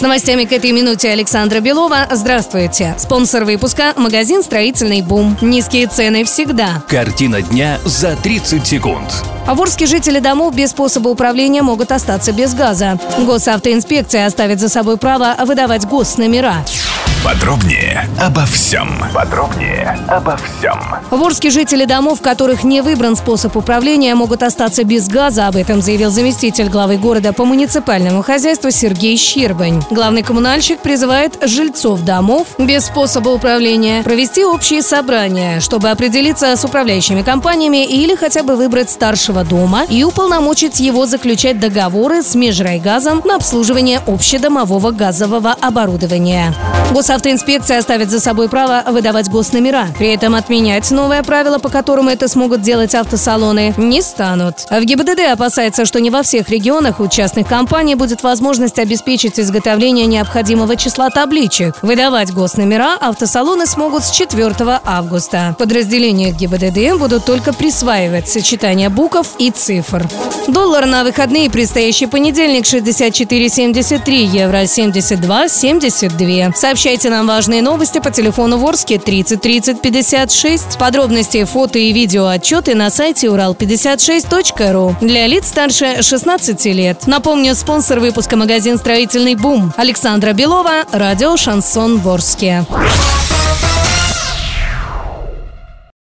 С новостями к этой минуте Александра Белова. Здравствуйте. Спонсор выпуска – магазин «Строительный бум». Низкие цены всегда. Картина дня за 30 секунд. А в Орске жители домов без способа управления могут остаться без газа. Госавтоинспекция оставит за собой право выдавать госномера. Подробнее обо всем. Подробнее обо всем. В Орске жители домов, в которых не выбран способ управления, могут остаться без газа. Об этом заявил заместитель главы города по муниципальному хозяйству Сергей Щербань. Главный коммунальщик призывает жильцов домов без способа управления провести общие собрания, чтобы определиться с управляющими компаниями или хотя бы выбрать старшего дома и уполномочить его заключать договоры с межрайгазом на обслуживание общедомового газового оборудования. Госавтоинспекция оставит за собой право выдавать госномера. При этом отменять новое правило, по которому это смогут делать автосалоны, не станут. В ГИБДД опасается, что не во всех регионах у частных компаний будет возможность обеспечить изготовление необходимого числа табличек. Выдавать госномера автосалоны смогут с 4 августа. Подразделения ГИБДД будут только присваивать сочетание букв и цифр. Доллар на выходные предстоящий понедельник 64,73, евро 72,72. Сообщайте нам важные новости по телефону Ворске 30 30 56. Подробности, фото и видео отчеты на сайте урал56.ру для лиц старше 16 лет. Напомню, спонсор выпуска магазин «Строительный бум» Александра Белова, радио «Шансон Ворске».